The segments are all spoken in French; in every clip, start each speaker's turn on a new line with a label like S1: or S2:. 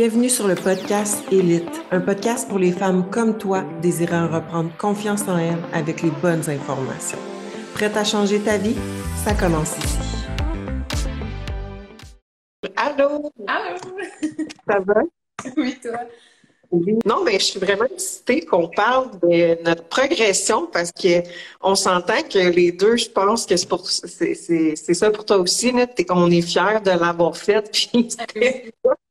S1: Bienvenue sur le podcast Élite, un podcast pour les femmes comme toi désirant reprendre confiance en elles avec les bonnes informations. Prête à changer ta vie? Ça commence ici.
S2: Allô?
S3: Allô?
S2: Ça va?
S3: Oui, toi?
S2: Oui. Non, mais je suis vraiment excitée qu'on parle de notre progression parce que on s'entend que les deux, je pense que c'est pour c'est, c'est, c'est ça pour toi aussi, là. On est fiers de l'avoir fait, puis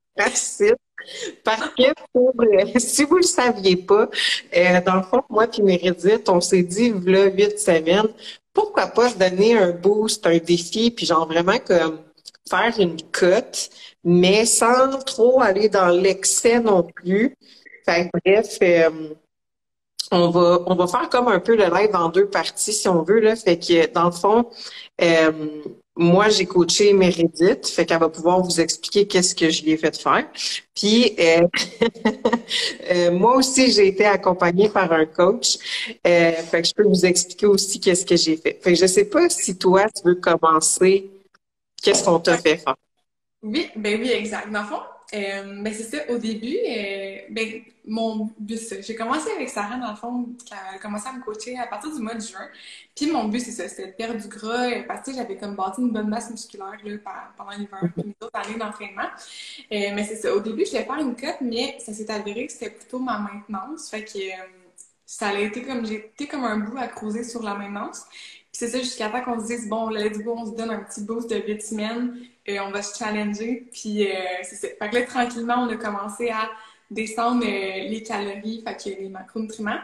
S2: Parce que pour, euh, si vous le saviez pas, euh, dans le fond, moi puis Mérédith, on s'est dit, là, huit semaines, pourquoi pas se donner un boost, un défi, puis genre vraiment comme faire une cote, mais sans trop aller dans l'excès non plus. Fait que, bref, euh, on va on va faire comme un peu le live en deux parties si on veut là. Fait que dans le fond, euh, moi j'ai coaché Meredith, fait qu'elle va pouvoir vous expliquer qu'est-ce que je lui ai fait faire. Puis euh, euh, moi aussi j'ai été accompagnée par un coach, euh, fait que je peux vous expliquer aussi qu'est-ce que j'ai fait. Fait que je sais pas si toi tu veux commencer Qu'est-ce qu'on t'a fait faire?
S3: Oui, ben oui, exact. Dans le fond, euh, ben c'est ça, au début, euh, ben, mon but. J'ai commencé avec Sarah, dans le fond, quand elle a commencé à me coacher à partir du mois de juin. Puis mon but, c'est ça, c'était de perdre du gras, euh, parce que j'avais comme bâti une bonne masse musculaire là, pendant l'hiver, puis mes autres années d'entraînement. Euh, mais c'est ça, au début, je voulais faire une cote, mais ça s'est avéré que c'était plutôt ma maintenance. Fait que euh, ça a été comme, été comme un bout à creuser sur la maintenance c'est ça, jusqu'à temps qu'on se dise, bon, let's go, on se donne un petit boost de 8 semaines, et on va se challenger. Puis, euh, c'est ça. Fait que là, tranquillement, on a commencé à descendre euh, les calories, fait que les macronutriments,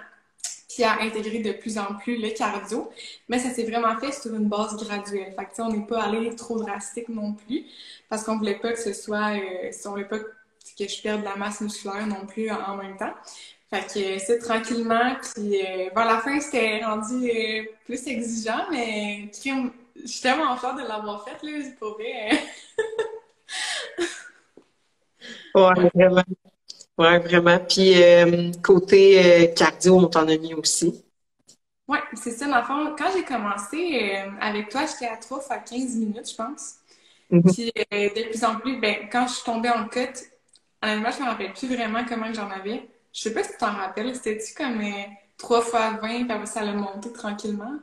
S3: puis à intégrer de plus en plus le cardio. Mais ça s'est vraiment fait sur une base graduelle. Fait que, on n'est pas allé trop drastique non plus, parce qu'on voulait pas que ce soit, euh, si on voulait pas que je perde de la masse musculaire non plus en même temps. Fait que c'est tranquillement, puis euh, vers la fin, c'était rendu euh, plus exigeant, mais je suis tellement fière de l'avoir fait, là, pour vrai.
S2: ouais, vraiment. Ouais, vraiment. Puis euh, côté cardio, on t'en a mis aussi.
S3: Oui, c'est ça. Dans le fond, quand j'ai commencé avec toi, j'étais à 3 fois 15 minutes, je pense. Mm-hmm. Puis de plus en plus, ben, quand je suis tombée en cut, honnêtement, je me rappelle plus vraiment comment j'en avais. Je sais pas si tu t'en rappelles, c'était-tu comme 3 euh, fois 20, puis après ça allait monter tranquillement?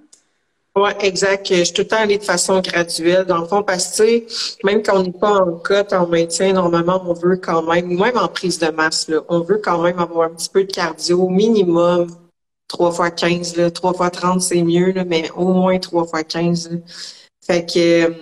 S2: Oui, exact. Je suis tout le temps allée de façon graduelle. Dans le fond, parce que, même quand on n'est pas en cote, en maintien, normalement, on veut quand même, même en prise de masse, là, on veut quand même avoir un petit peu de cardio, minimum 3 fois 15, là, 3 fois 30, c'est mieux, là, mais au moins 3 fois 15. Là. Fait que euh,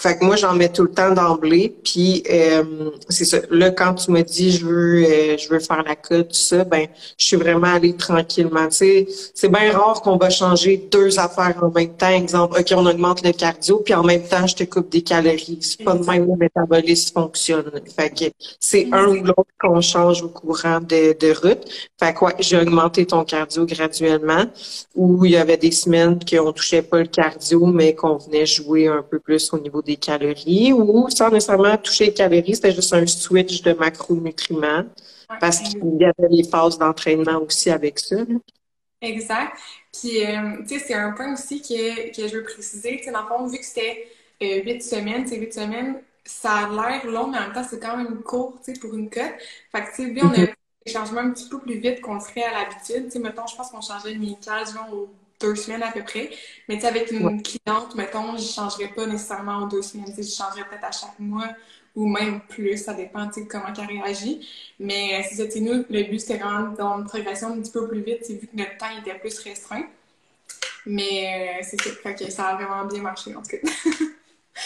S2: fait que moi, j'en mets tout le temps d'emblée. Puis euh, c'est ça. Là, quand tu me dis je veux euh, je veux faire la cote, tout ça, ben je suis vraiment allée tranquillement. Tu sais, c'est bien rare qu'on va changer deux affaires en même temps. Exemple, OK, on augmente le cardio, puis en même temps, je te coupe des calories. C'est pas de même le métabolisme fonctionne. Fait que c'est un ou l'autre qu'on change au courant de, de route. Fait que ouais, j'ai augmenté ton cardio graduellement. Où il y avait des semaines qu'on touchait pas le cardio, mais qu'on venait jouer un peu plus au niveau des calories ou sans nécessairement toucher les calories, c'était juste un switch de macronutriments parce qu'il y avait les phases d'entraînement aussi avec ça.
S3: Exact. Puis, euh, tu sais, c'est un point aussi que, que je veux préciser. Tu sais, dans le fond, vu que c'était euh, huit semaines, c'est huit semaines, ça a l'air long, mais en même temps, c'est quand même court, tu sais, pour une cote. Fait que, tu sais, bien, on a mm-hmm. des changements un petit peu plus vite qu'on ferait à l'habitude. Tu sais, mettons, je pense qu'on changeait case, genre, au deux semaines à peu près. Mais tu sais, avec une cliente, mettons, je ne changerais pas nécessairement en deux semaines. Je changerais peut-être à chaque mois ou même plus. Ça dépend de comment elle réagit. Mais c'est ça, nous, le but, c'était vraiment dans une progression un petit peu plus vite, vu que notre temps était plus restreint. Mais euh, c'est ça. Fait que ça a vraiment bien marché, en tout cas.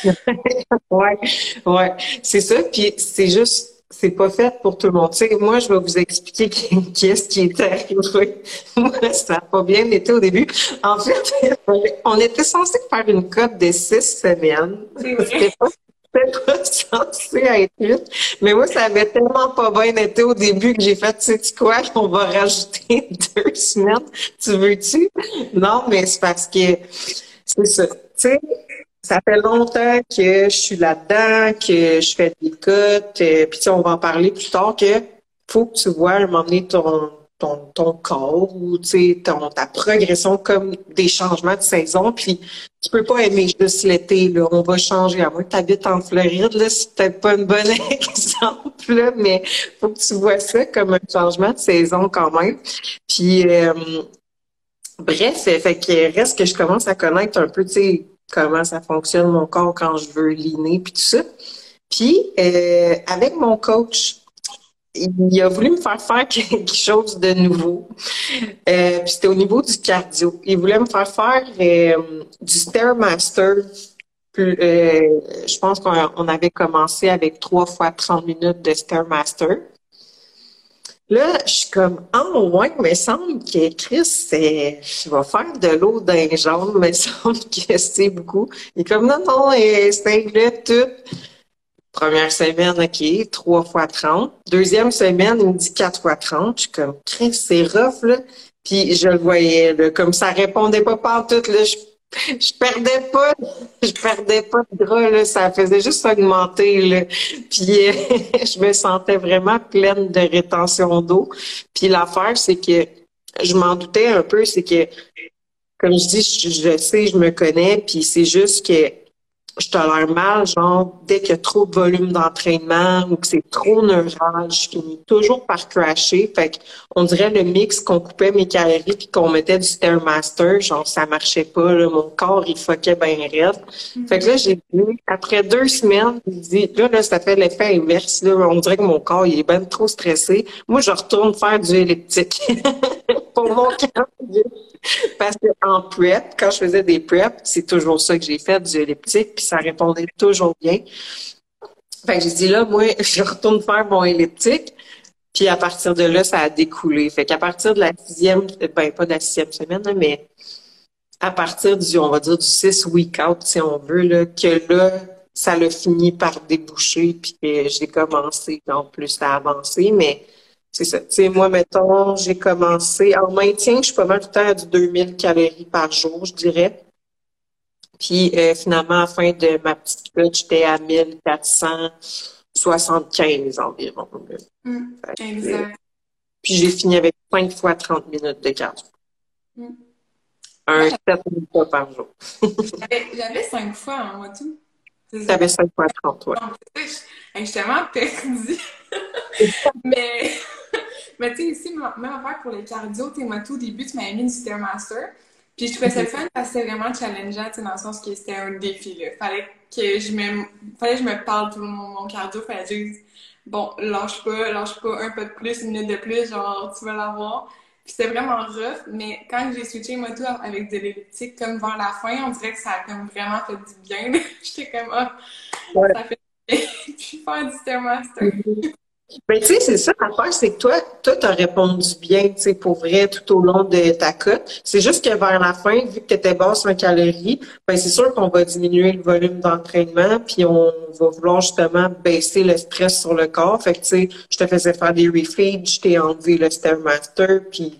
S2: ouais, ouais. C'est ça. Puis c'est juste c'est pas fait pour tout le monde. Tu sais, moi, je vais vous expliquer qu'est-ce qui était arrivé. Moi, ça n'a pas bien été au début. En fait, on était censé faire une cote de six semaines. C'était pas, pas censé être huit. Mais moi, ça avait tellement pas bien été au début que j'ai fait, tu sais quoi, on va rajouter deux semaines. Tu veux-tu? Non, mais c'est parce que c'est ça. Tu sais, ça fait longtemps que je suis là-dedans, que je fais des cotes, euh, puis on va en parler plus tard que faut que tu vois donné ton, ton, ton corps ou ton, ta progression comme des changements de saison. Puis tu peux pas aimer juste l'été, là. On va changer. À moins que tu habites en Floride, là, c'est peut-être pas un bon exemple, là, mais faut que tu vois ça comme un changement de saison quand même. Puis, euh, bref, fait que reste que je commence à connaître un peu, tu sais, comment ça fonctionne mon corps quand je veux liner, puis tout ça. Puis, euh, avec mon coach, il a voulu me faire faire quelque chose de nouveau. Euh, puis c'était au niveau du cardio. Il voulait me faire faire euh, du Stairmaster. Euh, je pense qu'on avait commencé avec trois fois 30 minutes de Stairmaster. Là, je suis comme, oh, ouais, mais semble que Chris, je vais faire de l'eau d'un jaune, mais semble que c'est beaucoup. Il est comme, non, non, c'est tout. Première semaine, OK, 3 fois 30. Deuxième semaine, il me dit 4 fois 30. Je suis comme, Chris, c'est rough, là. Puis je le voyais, là, comme ça répondait pas partout, là. Je perdais pas, je perdais pas de gras, là. Ça faisait juste augmenter, là. Puis euh, je me sentais vraiment pleine de rétention d'eau. Puis l'affaire, c'est que je m'en doutais un peu, c'est que, comme je dis, je, je sais, je me connais, puis c'est juste que je tolère mal, genre, dès qu'il y a trop de volume d'entraînement ou que c'est trop neural, je finis toujours par crasher. Fait on dirait le mix qu'on coupait mes calories puis qu'on mettait du Stairmaster, genre, ça marchait pas, là, mon corps, il fuckait bien raide. Mm-hmm. Fait que là, j'ai vu, après deux semaines, il dit, là, là, ça fait l'effet inverse, là, on dirait que mon corps, il est bien trop stressé. Moi, je retourne faire du elliptique. pour mon cardio. Parce qu'en prep, quand je faisais des preps, c'est toujours ça que j'ai fait, du elliptique, ça répondait toujours bien. Fait j'ai dit là, moi, je retourne faire mon elliptique. Puis à partir de là, ça a découlé. Fait qu'à partir de la sixième, ben pas de la sixième semaine, mais à partir du, on va dire, du six week out, si on veut, là, que là, ça l'a fini par déboucher, puis j'ai commencé en plus à avancer. Mais c'est ça. Tu moi, mettons, j'ai commencé en maintien, je suis pas mal tout le temps à du 2000 calories par jour, je dirais. Puis euh, finalement, à la fin de ma petite cote, j'étais à 1475 environ.
S3: Mm, exact.
S2: puis j'ai fini avec 5 fois 30 minutes de cardio. Mm. Un 7 minutes par jour.
S3: J'avais 5 fois, hein, moi, tout.
S2: J'avais 5 fois 30, ouais.
S3: Je suis tellement perdue. mais mais tu sais, ici, même affaire pour les cardio, tu moi, tout au début, tu m'avais mis une Stairmaster. Puis je trouvais ça le fun parce que c'était vraiment challengeant, tu sais, dans le sens que c'était un défi, là. Fallait que je me, fallait que je me parle tout mon, mon cardio, fallait que je dise, bon, lâche pas, lâche pas un peu de plus, une minute de plus, genre, tu vas l'avoir. Puis c'était vraiment rough, mais quand j'ai switché moi tout avec de l'elliptique, comme vers la fin, on dirait que ça a comme vraiment fait du bien. J'étais comme, oh, ça fait puis faire du Stairmaster.
S2: Ben, tu sais, c'est ça l'affaire, c'est que toi, toi, t'as répondu bien, tu sais, pour vrai, tout au long de ta cote. C'est juste que vers la fin, vu que tu étais basse en calories, ben, c'est sûr qu'on va diminuer le volume d'entraînement, puis on va vouloir justement baisser le stress sur le corps. Fait que, tu sais, je te faisais faire des refeeds, je t'ai enlevé le Stairmaster, puis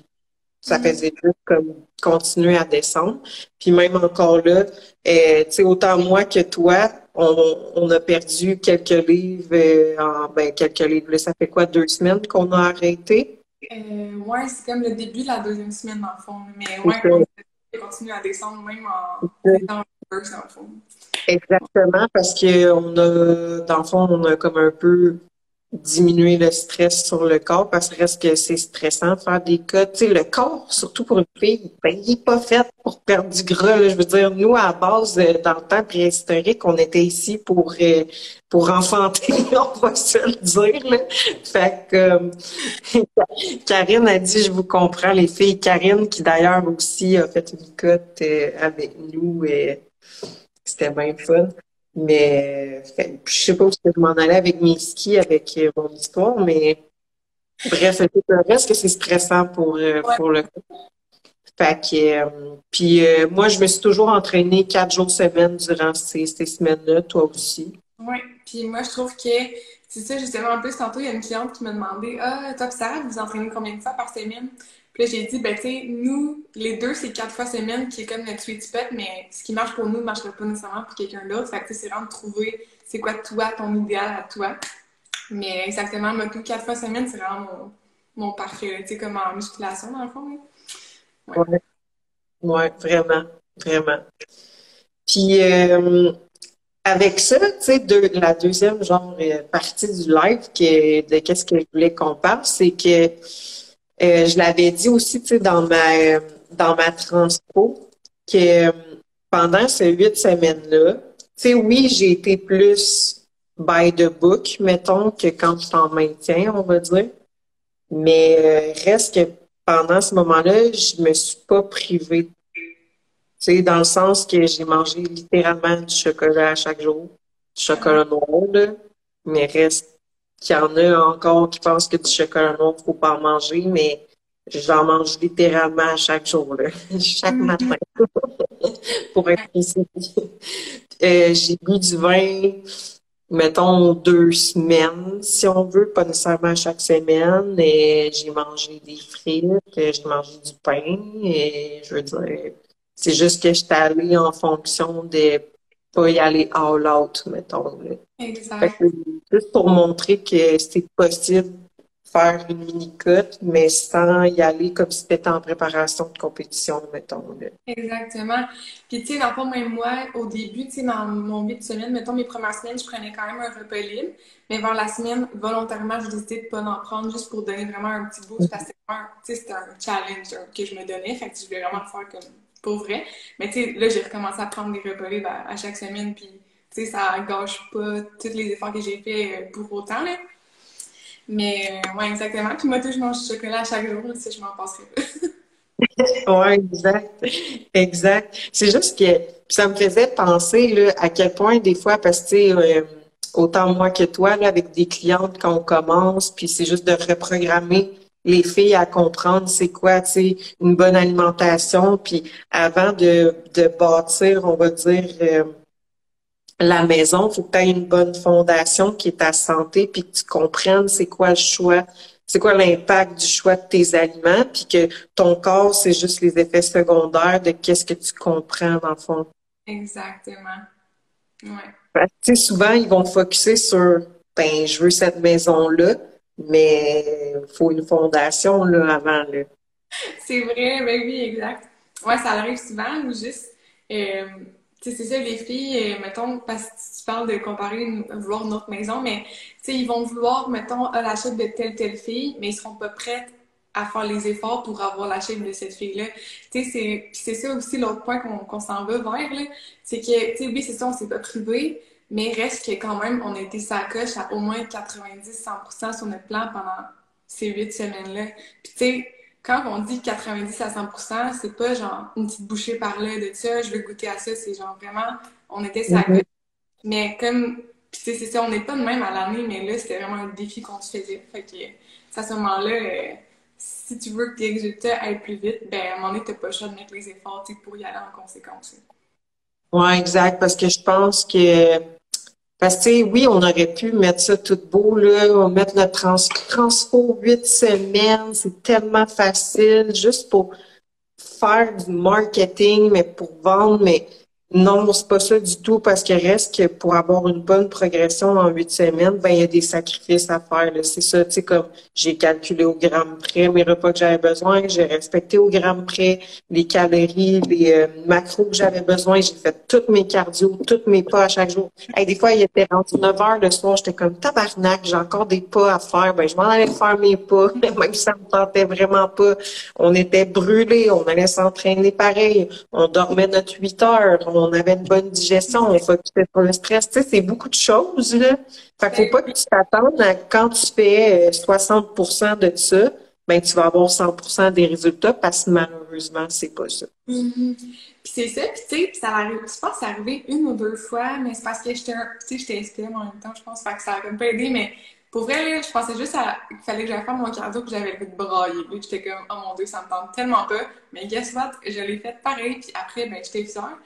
S2: ça mm-hmm. faisait juste comme continuer à descendre. Puis même encore là, euh, tu sais, autant moi que toi, on, a perdu quelques livres, euh, en, ben, quelques livres. ça fait quoi, deux semaines qu'on a arrêté?
S3: Euh, ouais, c'est comme le début de la deuxième semaine, dans le fond. Mais ouais, on continue à descendre même en dans le fond.
S2: Exactement, parce qu'on a, dans le fond, on a comme un peu diminuer le stress sur le corps parce que reste que c'est stressant de faire des cas. Tu sais, le corps, surtout pour une fille, ben, il n'est pas fait pour perdre du gras. Je veux dire, nous, à base, euh, dans le temps préhistorique, on était ici pour euh, pour enfanter, on va se le dire. Là. Fait que euh, Karine a dit, je vous comprends, les filles. Karine, qui d'ailleurs aussi a fait une cote avec nous, c'était bien fun. Mais je sais pas où je m'en allais avec mes skis, avec euh, mon histoire, mais bref, le reste que c'est stressant pour, euh, pour le fait que, euh, puis moi, je me suis toujours entraînée quatre jours semaine durant ces, ces semaines-là, toi aussi.
S3: Oui, puis moi, je trouve que c'est ça, justement, en plus, tantôt, il y a une cliente qui m'a demandé Ah, toi, Sarah, vous entraînez combien de fois par semaine? Puis là, j'ai dit, ben, tu sais, nous, les deux, c'est quatre fois semaine qui est comme notre sweet spot, mais ce qui marche pour nous ne marcherait pas nécessairement pour quelqu'un d'autre. Fait que c'est vraiment de trouver c'est quoi toi, ton idéal à toi. Mais exactement, moi, tout quatre fois semaine, c'est vraiment mon, mon parfait, tu sais, comme en musculation, dans le fond.
S2: Ouais. ouais. vraiment, vraiment. Puis avec ça, tu sais, la deuxième genre partie du live de qu'est-ce que je voulais qu'on parle, c'est que je l'avais dit aussi, tu sais, dans ma dans ma transpo, que pendant ces huit semaines-là, tu sais, oui, j'ai été plus by the book, mettons, que quand je t'en maintiens, on va dire. Mais euh, reste que pendant ce moment-là, je me suis pas privée. Tu sais, dans le sens que j'ai mangé littéralement du chocolat à chaque jour, du chocolat noir, mais reste qu'il y en a encore qui pensent que du chocolat noir, faut pas en manger, mais j'en mange littéralement à chaque jour, là, chaque mm-hmm. matin, pour être précis. Euh, j'ai bu du vin mettons, deux semaines, si on veut, pas nécessairement chaque semaine. Et j'ai mangé des frites, j'ai mangé du pain. Et je veux dire, c'est juste que j'étais allée en fonction de pas y aller all out, mettons.
S3: Exact.
S2: juste pour montrer que c'est possible faire une mini-cut, mais sans y aller comme si c'était en préparation de compétition, mettons.
S3: Exactement. Puis, tu sais, dans le fond, même moi, au début, tu sais, dans mon huit semaines, mettons, mes premières semaines, je prenais quand même un repas libre, mais vers la semaine, volontairement, je décidé de pas en prendre juste pour donner vraiment un petit boost parce que c'était un challenge que je me donnais. Fait que je voulais vraiment le faire comme pour vrai. Mais, tu sais, là, j'ai recommencé à prendre des repas libres à, chaque semaine, puis, tu sais, ça gâche pas tous les efforts que j'ai fait euh, pour autant, là. Mais euh, ouais, exactement. Puis moi, je mange du chocolat chaque jour, si je m'en passerais pas.
S2: oui, exact. Exact. C'est juste que ça me faisait penser là, à quel point des fois, parce que euh, autant moi que toi, là, avec des clientes quand on commence, puis c'est juste de reprogrammer les filles à comprendre c'est quoi, tu sais, une bonne alimentation, puis avant de, de bâtir, on va dire, la maison, il faut que tu aies une bonne fondation qui est ta santé, puis que tu comprennes c'est quoi le choix, c'est quoi l'impact du choix de tes aliments, puis que ton corps, c'est juste les effets secondaires de qu'est-ce que tu comprends dans le fond.
S3: Exactement. Ouais.
S2: Que, souvent, ils vont focuser sur ben, je veux cette maison-là, mais il faut une fondation là, avant. Là.
S3: C'est vrai, ben oui, exact. Ouais, ça arrive souvent ou juste. Euh, c'est ça, les filles, euh, mettons, parce que tu parles de comparer, vouloir notre maison, mais ils vont vouloir, mettons, à l'achat de telle, telle fille, mais ils seront pas prêts à faire les efforts pour avoir la chaîne de cette fille-là. Tu sais, c'est ça aussi l'autre point qu'on s'en va vers, là. C'est que, tu sais, oui, c'est ça, on s'est pas privé, mais reste que quand même, on a été sa coche à au moins 90-100% sur notre plan pendant ces huit semaines-là. Puis, tu sais, quand on dit 90 à 100% c'est pas genre une petite bouchée par là de ça, je veux goûter à ça, c'est genre vraiment, on était ça. Mm-hmm. Mais comme, puis c'est ça, on n'est pas de même à l'année, mais là, c'était vraiment un défi qu'on se faisait. Fait que, à ce moment-là, euh, si tu veux que tes résultats aillent plus vite, ben, à un moment donné, t'as pas le choix de mettre les efforts pour y aller en conséquence.
S2: Ouais, exact, parce que je pense que parce que, oui, on aurait pu mettre ça tout beau, là, on mettre le trans transfo huit semaines, c'est tellement facile, juste pour faire du marketing, mais pour vendre, mais non, c'est pas ça du tout parce qu'il reste que pour avoir une bonne progression en huit semaines, ben il y a des sacrifices à faire. C'est ça, tu sais, comme j'ai calculé au gramme près mes repas que j'avais besoin, j'ai respecté au gramme près les calories, les euh, macros que j'avais besoin, j'ai fait toutes mes cardio, toutes mes pas à chaque jour. Et des fois, il était rendu 9 heures le soir, j'étais comme tabarnak, j'ai encore des pas à faire, ben je m'en allais faire mes pas, même si ça me tentait vraiment pas. On était brûlés, on allait s'entraîner pareil, on dormait notre 8 heures, avait une bonne digestion, on focusait sur le stress. Tu sais, c'est beaucoup de choses, là. Fait faut pas que tu t'attendes à quand tu fais 60% euh, de ça, ben tu vas avoir 100% des résultats parce que malheureusement, c'est pas ça.
S3: Mm-hmm. Puis c'est ça, puis tu sais, ça arrive, je pense que c'est arrivé une ou deux fois, mais c'est parce que j'étais, tu sais, j'étais en même temps, je pense, fait que ça a un peu aidé, mais pour vrai, là, je pensais juste qu'il fallait que j'aille faire mon cardio que j'avais le de brailler. j'étais comme, oh mon dieu, ça me tente tellement pas. Mais guess what? Je l'ai fait pareil, puis après, ben, j'étais fière.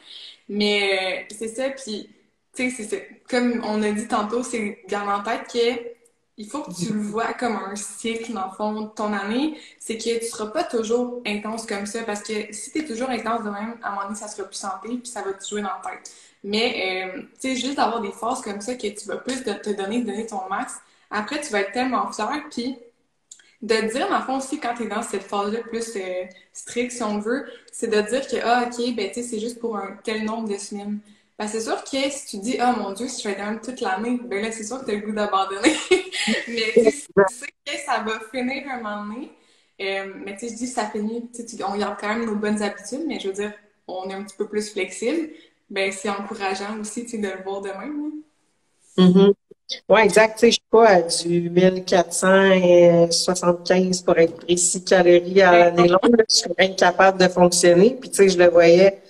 S3: Mais c'est ça, puis, tu sais, c'est Comme on a dit tantôt, c'est garde en tête que il faut que tu le vois comme un cycle, dans le fond, de ton année. C'est que tu seras pas toujours intense comme ça, parce que si tu es toujours intense de même, à un moment donné, ça sera plus santé, puis ça va te jouer dans la tête. Mais, euh, tu sais, juste d'avoir des phases comme ça, que tu vas plus te donner, donner ton max, après, tu vas être tellement fier, puis de dire, dans le fond, aussi, quand tu es dans cette phase-là plus euh, stricte, si on veut, c'est de dire que, ah, OK, ben, tu sais, c'est juste pour un tel nombre de semaines. Ben, c'est sûr que si tu dis, oh mon Dieu, si je fais même toute l'année, ben là, c'est sûr que tu as le goût d'abandonner. mais tu sais ça va finir un moment donné. Euh, mais tu sais, je dis, ça finit, on garde quand même nos bonnes habitudes, mais je veux dire, on est un petit peu plus flexible. Ben, c'est encourageant aussi, tu de le voir de même.
S2: Mm-hmm. Oui, exact. Tu sais, je suis pas à du 1475 pour être précis calories à l'année longue. Je suis incapable de fonctionner. Puis, tu sais, je le voyais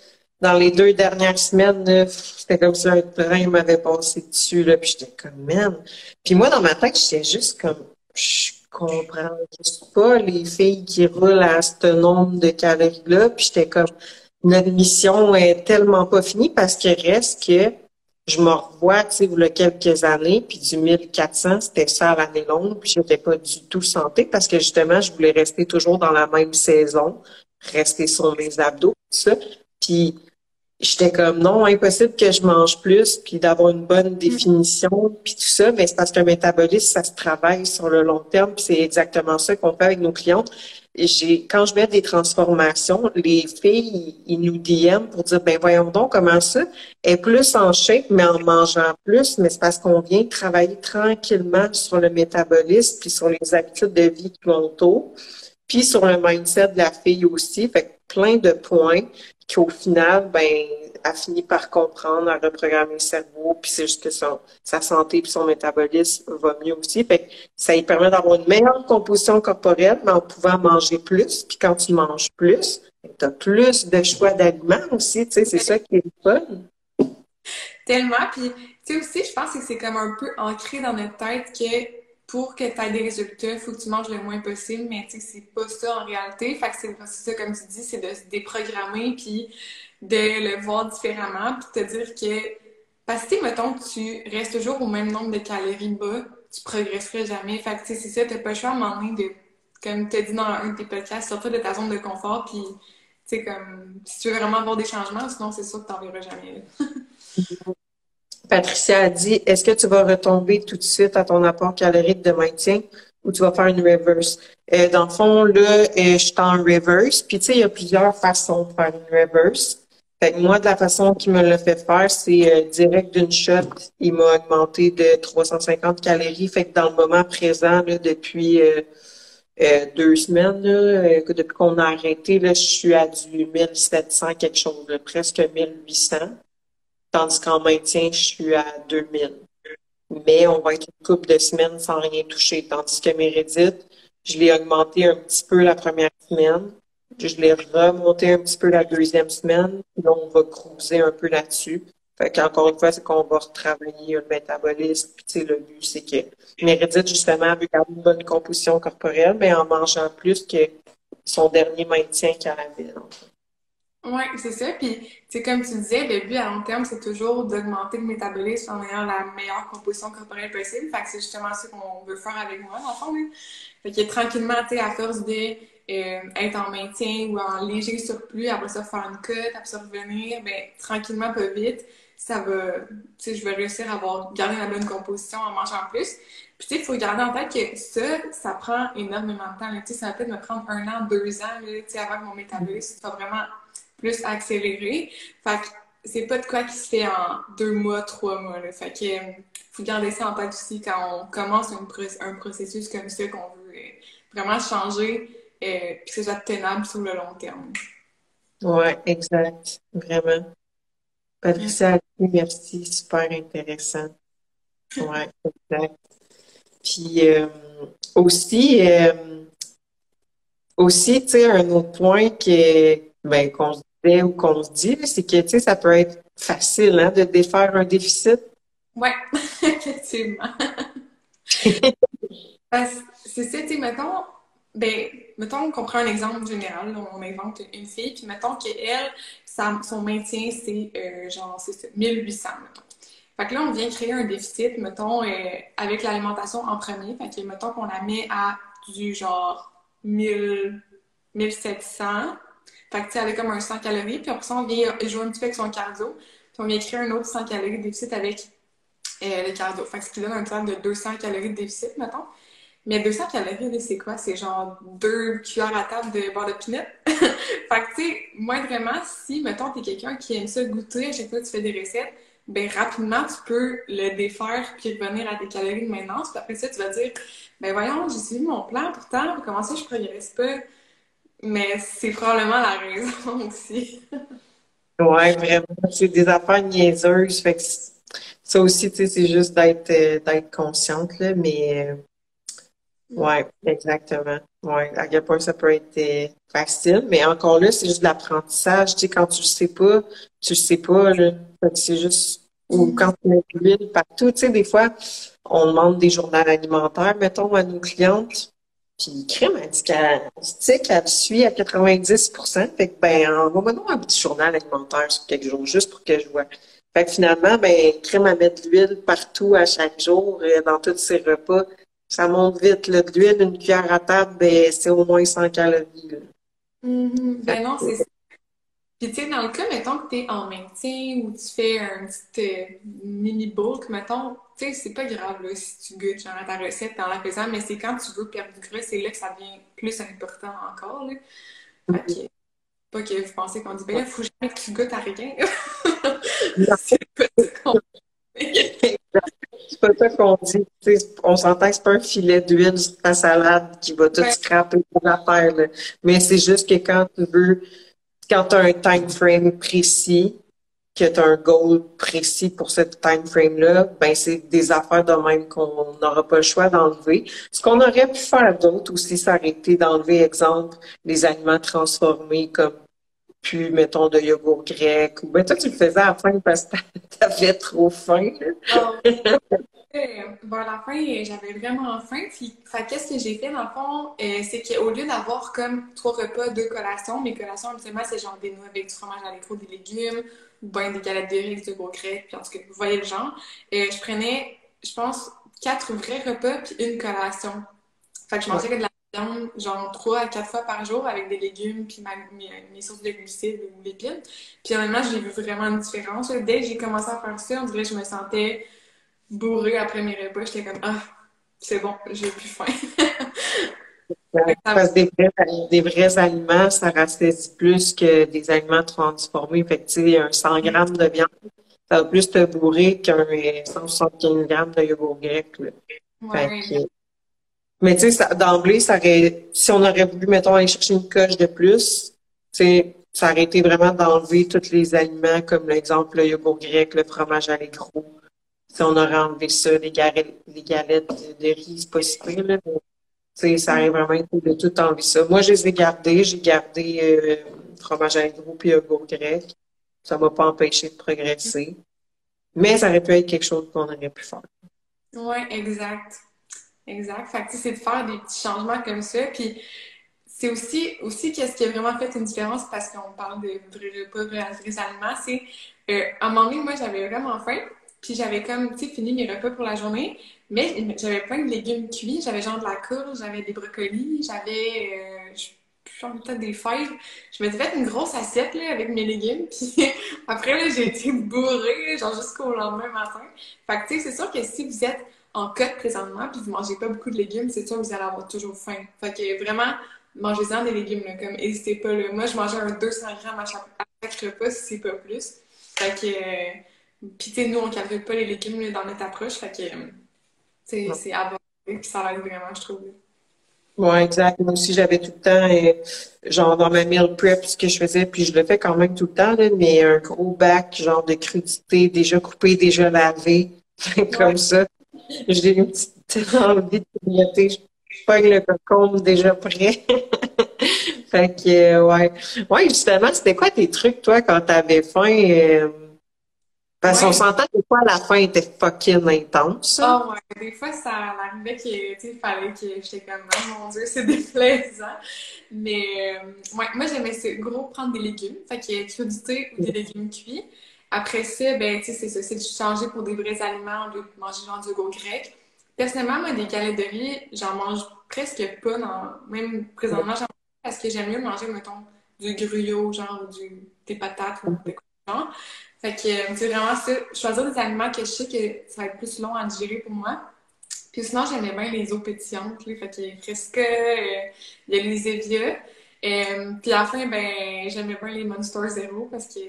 S2: dans les deux dernières semaines, c'était comme si un train m'avait passé dessus, là, puis j'étais comme, man. Puis moi, dans ma tête, j'étais juste comme, je comprends juste pas les filles qui roulent à ce nombre de calories-là, puis j'étais comme, notre mission est tellement pas finie parce qu'il reste que je me revois, tu sais, il y a quelques années, puis du 1400, c'était ça à l'année longue, puis j'étais pas du tout santé parce que justement, je voulais rester toujours dans la même saison, rester sur mes abdos, tout ça. Puis j'étais comme non, impossible que je mange plus, puis d'avoir une bonne mm. définition, puis tout ça, mais c'est parce qu'un métabolisme, ça se travaille sur le long terme, puis c'est exactement ça qu'on fait avec nos clients. J'ai, quand je mets des transformations, les filles, ils nous DM pour dire, ben voyons donc comment ça est plus en shape, mais en mangeant plus, mais c'est parce qu'on vient travailler tranquillement sur le métabolisme, puis sur les habitudes de vie qui l'entourent, puis sur le mindset de la fille aussi. Plein de points qu'au final, ben, a fini par comprendre, à reprogrammer le cerveau, puis c'est juste que son, sa santé puis son métabolisme va mieux aussi. Fait ça lui permet d'avoir une meilleure composition corporelle, mais en pouvant manger plus. Puis quand tu manges plus, tu as plus de choix d'aliments aussi, tu sais, c'est ça qui est fun.
S3: Tellement. Puis, tu sais aussi, je pense que c'est comme un peu ancré dans notre tête que pour que tu aies des résultats, il faut que tu manges le moins possible, mais tu sais, c'est pas ça en réalité. Fait que c'est ça, comme tu dis, c'est de se déprogrammer puis de le voir différemment puis te dire que, parce que, mettons, tu restes toujours au même nombre de calories bas, tu progresseras jamais. Fait que, tu sais, c'est ça, t'as pas le choix à un moment donné de, comme tu as dit dans un de tes podcasts, sortir de ta zone de confort puis, tu sais, comme, si tu veux vraiment avoir des changements, sinon, c'est sûr que t'en verras jamais.
S2: Patricia a dit, est-ce que tu vas retomber tout de suite à ton apport calorique de maintien ou tu vas faire une reverse? Euh, dans le fond, là, euh, je suis en reverse. Puis, tu sais, il y a plusieurs façons de faire une reverse. Fait que moi, de la façon qu'il me l'a fait faire, c'est euh, direct d'une shot. Il m'a augmenté de 350 calories. Fait que dans le moment présent, là, depuis deux semaines, là, depuis qu'on a arrêté, là, je suis à du 1700 quelque chose, presque 1800 tandis qu'en maintien, je suis à 2000. Mais on va être une couple de semaines sans rien toucher, tandis que Mérédith, je l'ai augmenté un petit peu la première semaine, je l'ai remonté un petit peu la deuxième semaine, puis on va cruiser un peu là-dessus. Fait qu'encore une fois, c'est qu'on va retravailler le métabolisme. Puis, le but, c'est que Mérédith, justement, veut garder une bonne composition corporelle, mais en mangeant plus que son dernier maintien qu'elle avait.
S3: Oui, c'est ça. Puis, c'est comme tu disais, le but à long terme, c'est toujours d'augmenter le métabolisme en ayant la meilleure composition corporelle possible. Fait que c'est justement ça qu'on veut faire avec moi, dans le fond. Hein. Fait que tranquillement, tu sais, à force de euh, être en maintien ou en léger surplus, après ça faire une cut, après ça revenir, ben tranquillement, pas vite, ça va, tu sais, je vais réussir à avoir gardé la bonne composition en mangeant plus. Puis tu sais, il faut garder en tête que ça, ça prend énormément de temps. Tu sais, ça va peut-être me prendre un an, deux ans, tu sais, avant que mon métabolisme soit vraiment plus accéléré. Fait que c'est pas de quoi qui se fait en deux mois, trois mois. Là. Fait que euh, faut garder ça en tête aussi quand on commence un, processus comme ça qu'on veut euh, vraiment changer euh, puis que ce soit tenable sur le long terme.
S2: Oui, exact. Vraiment. Patricia, merci. Super intéressant. Oui, exact. Puis aussi, aussi, tu sais, un autre point qui ben, qu'on se disait ou qu'on se dit, c'est que, tu sais, ça peut être facile, hein, de défaire un déficit.
S3: Oui, effectivement. c'est ça, tu sais, mettons, ben, mettons qu'on prend un exemple général, on invente une fille, puis mettons qu'elle, son maintien, c'est euh, genre, c'est 1800, mettons. Fait que là, on vient créer un déficit, mettons, euh, avec l'alimentation en premier. Fait que, mettons qu'on la met à du genre 1000, 1700. Fait que, tu sais, avec comme un 100 calories. Puis après ça, on vient jouer un petit peu avec son cardio. Puis on vient créer un autre 100 calories de déficit avec euh, le cardio. Fait que ce qui donne un total de 200 calories de déficit, mettons. Mais 200 calories, c'est quoi? C'est genre deux cuillères à table de beurre de pinot. fait que, tu sais, moi, vraiment, si, mettons, t'es quelqu'un qui aime ça goûter à chaque fois que tu fais des recettes, ben rapidement, tu peux le défaire puis revenir à tes calories de maintenance. Puis après ça, tu vas dire, ben voyons, j'ai suivi mon plan, pourtant, comment ça, je progresse pas? Mais c'est probablement la raison aussi.
S2: ouais, vraiment. C'est des affaires niaiseuses. Fait que ça aussi, tu sais, c'est juste d'être euh, d'être consciente, là, mais euh, ouais, exactement. Ouais, à quel point ça peut être euh, facile, mais encore là, c'est juste de l'apprentissage. Tu sais, quand tu le sais pas, tu le sais pas, là. c'est juste ou quand tu mets l'huile partout. Tu sais, des fois, on demande des journaux alimentaires, mettons, à nos clientes. Puis crème, elle dit qu'elle suit à 90% Fait que, ben, envoie-moi un petit journal alimentaire sur quelques jours, juste pour que je vois. Fait que finalement, ben, crème à mettre de l'huile partout à chaque jour, euh, dans tous ses repas. Ça monte vite, là. De l'huile, une cuillère à table, ben, c'est au moins 100 calories, là.
S3: Mm-hmm. Ben non, c'est ça. Puis, tu sais, dans le cas, mettons que tu es en maintien ou tu fais un petit euh, mini bulk, mettons, tu sais, c'est pas grave, là, si tu goûtes, genre, ta recette en la faisant, mais c'est quand tu veux perdre du gras, c'est là que ça devient plus important encore, là. Fait pas que vous pensez qu'on dit, ben là, faut jamais que tu goûtes à rien. c'est pas
S2: C'est pas ça qu'on dit. on s'entend que c'est pas un filet d'huile sur ta salade qui va tout scraper pour l'affaire. Mais c'est juste que quand tu veux quand tu as un time frame précis, que tu as un goal précis pour ce time frame-là, ben c'est des affaires de même qu'on n'aura pas le choix d'enlever. Ce qu'on aurait pu faire d'autre aussi, s'arrêter d'enlever, exemple, les aliments transformés comme plus, mettons, de yogourt grec. Ou ben toi, tu le faisais à la fin parce que t'avais trop faim.
S3: Ah vers la fin, j'avais vraiment faim. Puis, qu'est-ce que j'ai fait dans le fond? Euh, c'est qu'au lieu d'avoir comme trois repas, deux collations, mes collations, habituellement, c'est genre des noix avec du fromage à l'écrou, des légumes, ou bien des galettes de riz, grec, puis en tout cas, vous voyez le genre. Euh, je prenais, je pense, quatre vrais repas, puis une collation. Fait que je mangeais que de la viande, genre trois à quatre fois par jour avec des légumes, puis mes, sources de glucides ou lipides. Puis honnêtement, j'ai vu vraiment une différence. Dès que j'ai commencé à faire ça, on dirait que je me sentais bourrée après mes repas. J'étais comme, ah, c'est bon, j'ai plus faim.
S2: Parce que des vrais, des vrais aliments, ça rassasie plus que des aliments transformés. Fait que, tu sais, un 100 grammes de viande, ça va plus te bourrer qu'un 175 grammes de yogourt grec. mais tu sais, d'emblée, ça aurait, si on aurait voulu, mettons, aller chercher une coche de plus, tu sais, ça aurait été vraiment d'enlever tous les aliments, comme l'exemple, le yogourt grec, le fromage à l'écrou, si on aurait enlevé ça, les galettes, les galettes de riz, c'est pas si pire, là, mais ça aurait vraiment de tout enlever ça. Moi, je les ai gardés. J'ai gardé euh, fromage à gros puis yogourt grec. Ça m'a pas empêché de progresser. Mais ça aurait pu être quelque chose qu'on aurait pu faire.
S3: Oui, exact. Exact. Fait que c'est de faire des petits changements comme ça. Puis c'est aussi, aussi qu'est-ce qui a vraiment fait une différence parce qu'on parle de vrais repas, c'est euh, à un moment donné, moi, j'avais vraiment faim. Puis j'avais comme, tu sais, fini mes repas pour la journée, mais j'avais plein de légumes cuits. J'avais genre de la courge, j'avais des brocolis, j'avais, euh, peut-être des fèves. Je m'étais fait une grosse assiette, là, avec mes légumes. Puis après, là, j'ai été bourrée, genre jusqu'au lendemain matin. Fait que, tu sais, c'est sûr que si vous êtes en cote présentement, puis vous mangez pas beaucoup de légumes, c'est sûr que vous allez avoir toujours faim. Fait que vraiment, mangez-en des légumes, là, comme, n'hésitez pas, là. Moi, je mangeais un 200 grammes à chaque, repas, si c'est pas plus. Fait que... Euh, puis, tu sais, nous, on calcule pas les légumes dans notre approche, fait que c'est abordé, puis ça aide vraiment, je trouve.
S2: Oui, exact. Moi aussi, j'avais tout le temps, euh, genre dans ma meal prep, ce que je faisais, puis je le fais quand même tout le temps, là, mais un gros bac, genre de crudités déjà coupées, déjà lavées, comme ça. J'ai une petite envie de grignoter. Je pogne le cocon déjà prêt. fait que, euh, ouais. Ouais, justement, c'était quoi tes trucs, toi, quand t'avais faim? Euh, parce qu'on s'entend que des fois, la fin était fucking intense.
S3: Oh ouais, des fois, ça arrivait qu'il fallait que j'étais comme, oh mon Dieu, c'est déplaisant. Mais euh, ouais, moi, j'aimais ça, gros, prendre des légumes. Fait a crudité ou des légumes cuits. Après ça, ben, tu sais, c'est ça, c'est de changer pour des vrais aliments au lieu de manger genre du go grec. Personnellement, moi, des galettes de riz, j'en mange presque pas, dans, même présentement, j'en mange parce que j'aime mieux manger, mettons, du gruyot, genre, du, des patates ou des genre. Fait que c'est vraiment ça, choisir des aliments que je sais que ça va être plus long à digérer pour moi. Puis sinon, j'aimais bien les eaux pétillantes, là, fait que fresca, euh, il y a les. Euh, puis à la fin, ben, j'aimais bien les Monster Zero parce que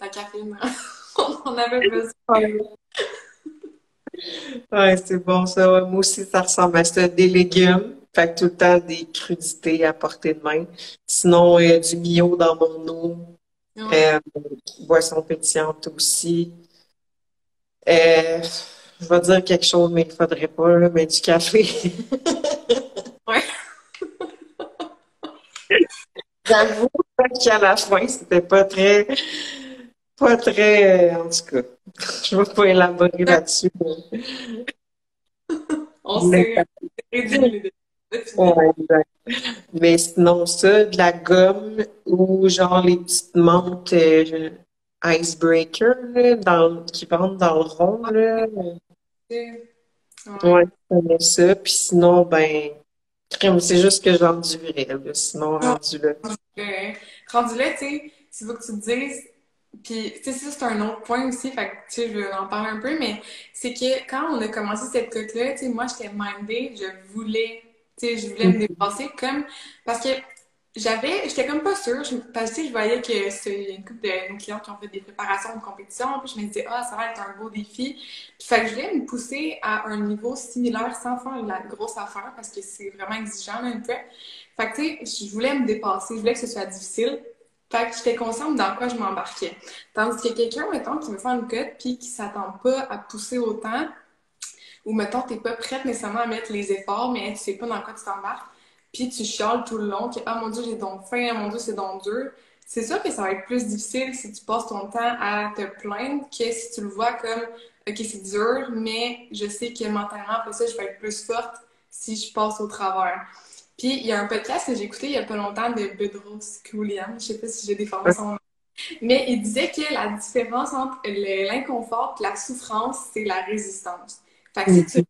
S3: la caféine, on avait besoin.
S2: Ouais, c'est bon ça. Moi aussi, ça ressemble à. Des légumes. Fait que tout le temps des crudités à portée de main. Sinon, il y a du mio dans mon eau.
S3: Ouais.
S2: Euh, boisson pétillante aussi. Euh, je vais dire quelque chose, mais il faudrait pas, là, mais du café.
S3: Ouais.
S2: J'avoue qu'à la fin, c'était pas très, pas très, euh, en tout cas, je vais pas élaborer là-dessus. mais-
S3: On s'est réduit.
S2: Ouais, exact. Mais sinon, ça, de la gomme ou genre les petites menthes euh, icebreaker là, dans, qui vendent dans le rond, là.
S3: Ouais.
S2: Ouais, je connais ça. Puis sinon, ben, crème, c'est juste que j'en du vrai, là. Sinon, rendu là.
S3: Rendu là, tu sais, faut que tu te dises, puis tu sais, ça c'est un autre point aussi, fait que tu sais, je vais en parler un peu, mais c'est que quand on a commencé cette cote-là, tu sais, moi j'étais mindée, je voulais, sais, je voulais me dépasser comme, parce que j'avais, j'étais comme pas sûre, je, parce que je voyais que c'est une couple de nos clients qui ont fait des préparations de compétition, puis je me disais, ah, ça va être un beau défi. Puis fait que je voulais me pousser à un niveau similaire sans faire la grosse affaire, parce que c'est vraiment exigeant, une prep. Fait que, tu sais, je voulais me dépasser, je voulais que ce soit difficile. Fait que j'étais consciente dans quoi je m'embarquais. Tandis que quelqu'un, mettons, qui veut faire une cote puis qui s'attend pas à pousser autant, ou mettons, t'es pas prête nécessairement à mettre les efforts, mais tu sais pas dans quoi tu t'embarques, puis tu chiales tout le long, que ah mon dieu, j'ai donc faim, ah mon dieu, c'est donc dur. C'est sûr que ça va être plus difficile si tu passes ton temps à te plaindre que si tu le vois comme ok, c'est dur, mais je sais que mentalement, après ça, je vais être plus forte si je passe au travers. Puis il y a un podcast que j'ai écouté il y a pas longtemps de Bedros Koulian, je sais pas si j'ai déformé son nom, mais il disait que la différence entre l'inconfort et la souffrance, c'est la résistance. Fait que si tu le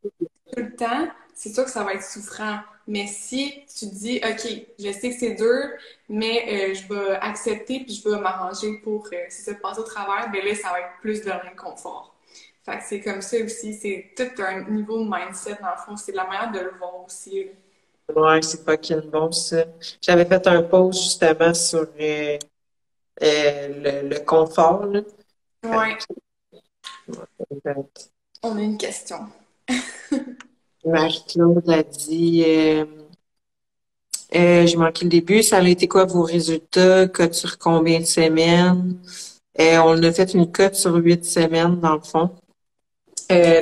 S3: fais tout le temps, c'est sûr que ça va être souffrant. Mais si tu te dis, OK, je sais que c'est dur, mais euh, je vais accepter puis je vais m'arranger pour euh, si ça passe au travers, ben là, ça va être plus de l'inconfort. Fait que c'est comme ça aussi, c'est tout un niveau de mindset dans le fond, c'est la manière de le voir aussi. là.
S2: Ouais, c'est pas qu'il bon, ça. J'avais fait un post justement sur euh, euh, le, le confort, là.
S3: Ouais,
S2: Exact.
S3: On a une question.
S2: Marie-Claude a dit euh, euh, j'ai manqué le début. Ça a été quoi vos résultats? Cote sur combien de semaines? Euh, on a fait une cote sur huit semaines, dans le fond.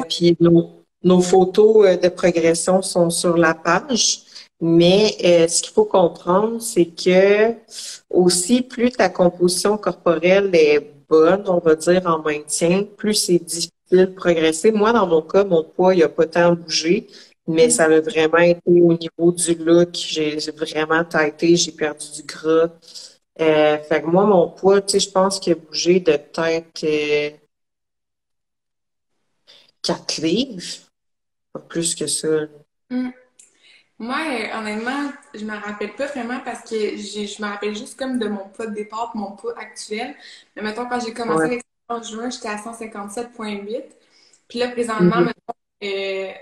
S2: Puis nos, photos de progression sont sur la page. Mais ce qu'il faut comprendre, c'est que aussi, plus ta composition corporelle est bonne, on va dire, en maintien, plus c'est difficile progresser? Moi, dans mon cas, mon poids, il n'a pas tant bougé, mais ça a vraiment été au niveau du look. J'ai vraiment tâté, j'ai perdu du gras. Euh, fait que moi, mon poids, tu sais, je pense qu'il a bougé de peut-être euh, 4 livres. Pas plus que ça.
S3: Hmm. Moi, honnêtement, je me rappelle pas vraiment parce que je me rappelle juste comme de mon poids de départ mon poids actuel. Mais mettons, quand j'ai commencé
S2: Ouais.
S3: En juin, j'étais à 157,8. Puis là, présentement,
S2: Mhm.
S3: mettons, euh,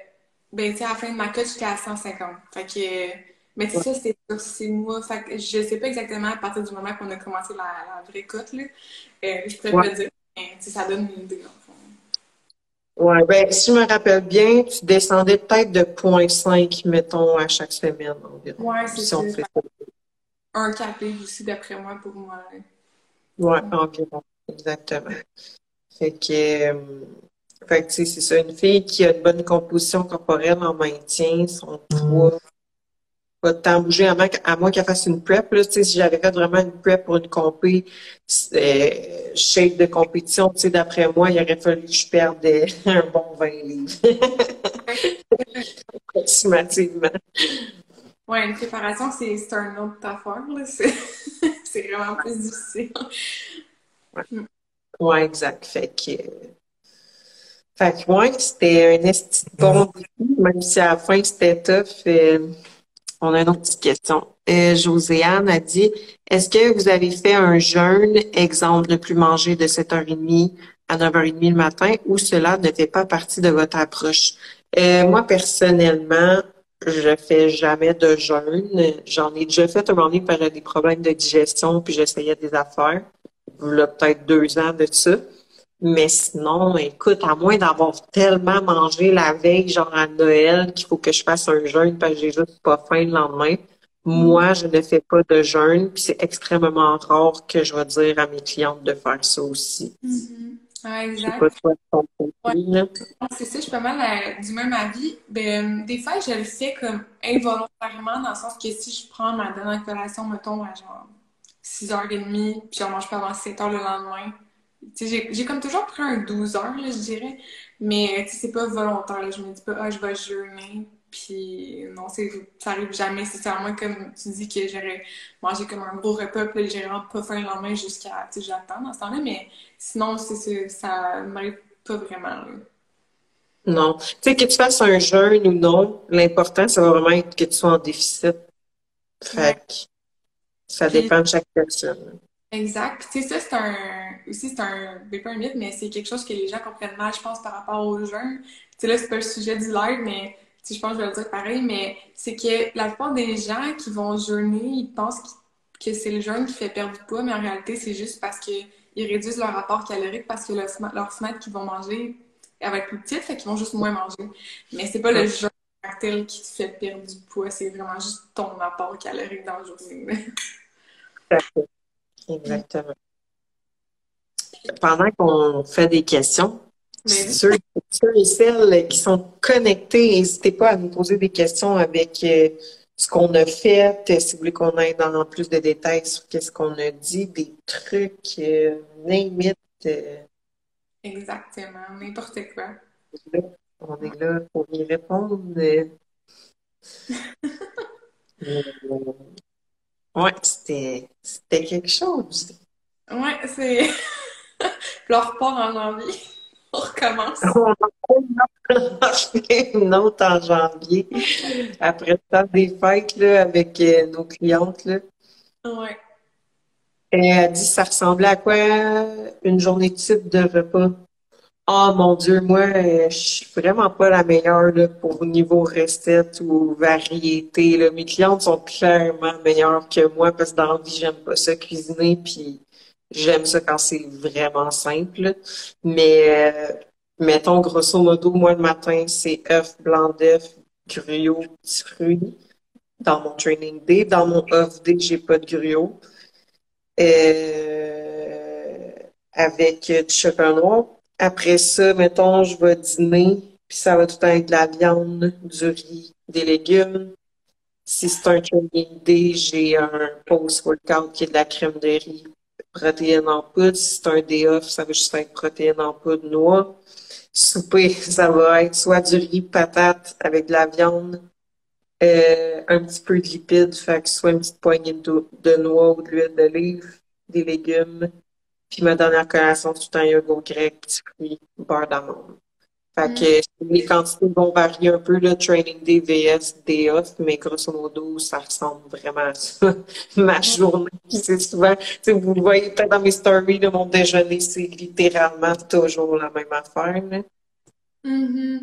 S3: ben, à la fin de ma cote, j'étais à 150. Fait que, mais tu sais, ça, c'était sur six mois. Fait que je sais pas exactement à partir du moment qu'on a commencé la, la vraie cote, là. Euh, je pourrais
S2: Ouais.
S3: pas dire. Mais, ça donne une idée, fond.
S2: Ouais, ben, si je me rappelle bien, tu descendais peut-être de 0.5, mettons, à chaque semaine environ.
S3: Ouais, c'est
S2: Si
S3: ça.
S2: fait.
S3: Un capé aussi, d'après moi, pour moi.
S2: Ouais, environ. Exactement. Fait que, euh, fait que, tu sais, c'est ça. Une fille qui a une bonne composition corporelle en maintien, son poids pas tant bouger à moins, qu'elle fasse une prep. Là, tu sais, si j'avais fait vraiment une prep pour une compé, euh, shape de compétition, tu sais, d'après moi, il aurait fallu que je perde un bon 20 livres. Approximativement.
S3: Ouais, une préparation, c'est un autre affaire, c'est vraiment plus difficile.
S2: Ouais, exact. Fait que, fait que ouais, c'était un esti bon défi, même si à la fin c'était tough. euh, on a une autre petite question. Euh, Joséanne a dit, est-ce que vous avez fait un jeûne, exemple, ne plus manger de 7h30 à 9h30 le matin, ou cela ne fait pas partie de votre approche? Euh, moi, personnellement, je fais jamais de jeûne. J'en ai déjà fait un moment donné par des problèmes de digestion, puis j'essayais des affaires. Peut-être deux ans de ça. Mais sinon, écoute, à moins d'avoir tellement mangé la veille, genre à Noël, qu'il faut que je fasse un jeûne parce que j'ai juste pas faim le lendemain, moi, je ne fais pas de jeûne, puis c'est extrêmement rare que je vais dire à mes clientes de faire ça aussi.
S3: Mm-hmm. Exact. C'est ça, je suis pas mal euh, du même avis. Ben, des fois, je le fais comme involontairement, dans le sens que si je prends ma dernière collation, mettons, à genre 6h30, puis je mange pas avant 7h le lendemain, j'ai comme toujours pris un 12 heures, là, je dirais. Mais c'est pas volontaire. Là. Je me dis pas, ah, je vais jeûner. Puis non, ça arrive jamais. C'est vraiment comme tu dis que j'aurais mangé comme un gros repas, puis j'ai vraiment pas faim le lendemain jusqu'à. Tu sais, j'attends dans ce temps-là. Mais sinon, c'est ça m'arrive pas vraiment.
S2: Non. Tu sais, que tu fasses un jeûne ou non, l'important, ça va vraiment être que tu sois en déficit. Fait ça dépend de chaque personne.
S3: Exact. Tu sais, ça, c'est un. Aussi, c'est un. Pas un mythe, mais c'est quelque chose que les gens comprennent mal, je pense, par rapport au jeûne. Tu sais, là, c'est pas le sujet du live, mais je pense que je vais le dire pareil, mais c'est que la plupart des gens qui vont jeûner, ils pensent que c'est le jeûne qui fait perdre du poids, mais en réalité, c'est juste parce qu'ils réduisent leur rapport calorique parce que leur, leur fenêtre qu'ils vont manger elle va être plus petite, fait qu'ils vont juste moins manger. Mais c'est pas le jeûne tel qui te fait perdre du poids, c'est vraiment juste ton apport calorique dans la journée.
S2: Exactement. Pendant qu'on fait des questions, ceux, et celles qui sont connectés, n'hésitez pas à nous poser des questions avec euh, ce qu'on a fait, euh, si vous voulez qu'on aille dans plus de détails sur qu'est-ce qu'on a dit, des trucs, euh,
S3: Exactement, n'importe quoi.
S2: On est là pour y répondre. Ouais, c'était, c'était quelque chose.
S3: Ouais, c'est. Puis on repart en janvier. On recommence.
S2: On fait une autre en janvier. Après le temps des fêtes, là, avec euh, nos clientes, là.
S3: Ouais.
S2: Et elle a dit ça ressemblait à quoi une journée type de repas? Ah mon Dieu, moi, je suis vraiment pas la meilleure là, pour niveau recette ou variété. Là. Mes clientes sont clairement meilleures que moi parce que dans la vie, j'aime pas ça cuisiner, puis j'aime ça quand c'est vraiment simple. Mais euh, mettons, grosso modo, moi le matin, c'est œuf, blanc d'œuf, gruau, petits fruits dans mon training day. Dans mon off day, j'ai pas de gruau. Euh, avec du chocolat noir après ça, mettons, je vais dîner, puis ça va tout être de la viande, du riz, des légumes. Si c'est un training day, j'ai un post-workout qui est de la crème de riz, protéines en poudre. Si c'est un day off, ça va juste être protéines en poudre noix. Souper, ça va être soit du riz, patate avec de la viande, euh, un petit peu de lipides, fait que soit une petite poignée de, de noix ou de l'huile d'olive, des légumes, puis ma dernière collation, c'est tout un yogourt grec, petits fruits, beurre d'amande. Fait mm. que les quantités vont varier un peu, le training day VS, day off, mais grosso modo, ça ressemble vraiment à ça. Ma journée, c'est souvent, vous le voyez peut-être dans mes stories, de mon déjeuner, c'est littéralement toujours la même affaire. Là.
S3: Mm-hmm.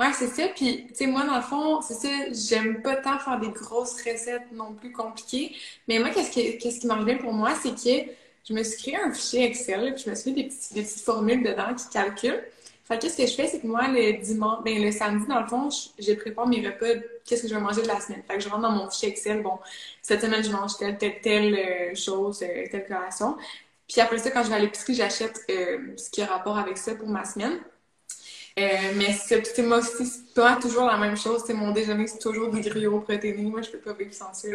S3: Ouais, c'est ça. Puis, tu sais, moi, dans le fond, c'est ça, j'aime pas tant faire des grosses recettes non plus compliquées. Mais moi, qu'est-ce qui, qu'est-ce qui pour moi, c'est que je me suis créé un fichier Excel, puis je me suis fait des, petites formules dedans qui calculent. Fait que, ce que je fais, c'est que moi, le dimanche, ben, le samedi, dans le fond, je, prépare mes repas, qu'est-ce que je vais manger de la semaine. Fait que je rentre dans mon fichier Excel, bon, cette semaine, je mange telle, telle, telle euh, chose, euh, telle collation. Puis après ça, quand je vais à l'épicerie, j'achète euh, ce qui a rapport avec ça pour ma semaine. Mais c'est moi aussi, c'est pas toujours la même chose. C'est mon déjeuner, c'est toujours du griot protéiné. Moi, je peux pas vivre sans ça.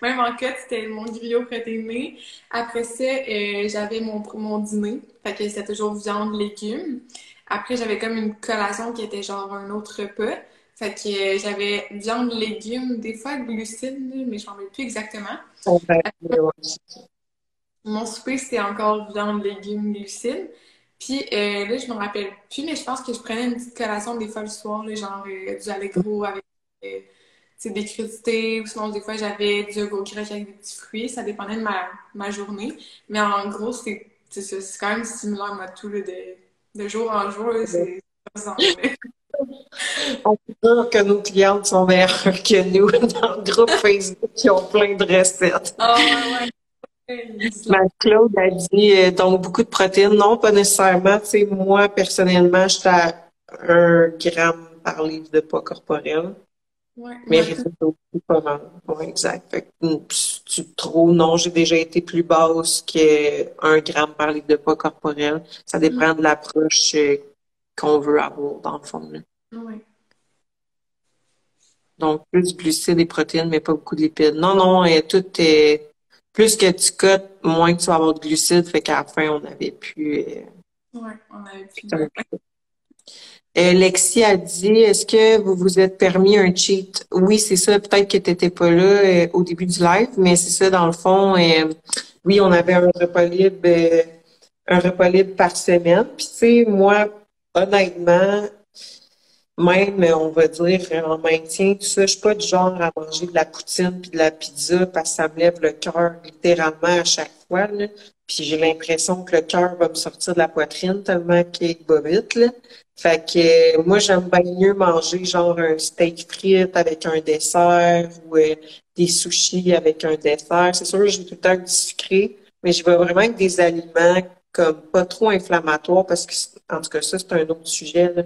S3: Même en cut, c'était mon griot protéiné. Après ça, euh, j'avais mon, mon dîner. Fait que c'était toujours viande, légumes. Après, j'avais comme une collation qui était genre un autre repas. Fait que euh, j'avais viande, légumes, des fois glucides, mais je m'en rappelle plus exactement. mon souper, c'était encore viande, légumes, glucides. Puis euh, là, je me rappelle plus, mais je pense que je prenais une petite collation des fois le soir, genre euh, du Allegro avec des crudités, ou sinon des fois j'avais du yogourt grec avec des petits fruits. Ça dépendait de ma, ma journée. Mais en gros, c'est quand même similaire à tout, de, de jour en jour. C'est
S2: On peut dire que nos clientes sont meilleures que nous dans le groupe Facebook qui ont plein de recettes.
S3: Ah, ouais,
S2: Ma Claude a dit euh, donc beaucoup de protéines. Non, pas nécessairement. Moi, personnellement, j'étais à un gramme par livre de poids corporel.
S3: Ouais.
S2: Mais résultat aussi pas mal. Ouais, exact. Fait que, mm, si tu te trouves, non, j'ai déjà été plus basse que un gramme par litre de poids corporel. Ça dépend de l'approche euh, qu'on veut avoir, dans le fond. là.
S3: Ouais.
S2: Donc, plus de glucides et protéines, mais pas beaucoup de lipides. Non, non, et tout est... Plus que tu cotes, moins que tu vas avoir de glucides. Fait qu'à la fin, on avait plus... euh,
S3: Ouais, on avait pu.
S2: Euh, Lexi a dit, est-ce que vous vous êtes permis un cheat? Oui, c'est ça. Peut-être que tu n'étais pas là euh, au début du live, mais c'est ça, dans le fond. euh, oui, on avait un repas libre, euh, un repas libre par semaine. Puis, tu sais, moi, honnêtement, même, on va dire, en maintien, tout ça, je suis pas du genre à manger de la poutine puis de la pizza parce que ça me lève le cœur littéralement à chaque fois, là. Puis j'ai l'impression que le cœur va me sortir de la poitrine tellement qu'il va vite, là. Fait que euh, moi, j'aime bien mieux manger genre un steak frites avec un dessert ou euh, des sushis avec un dessert. C'est sûr, j'ai tout le temps du sucré, mais je vais vraiment avec des aliments comme pas trop inflammatoires parce que, en tout cas, ça, c'est un autre sujet, là.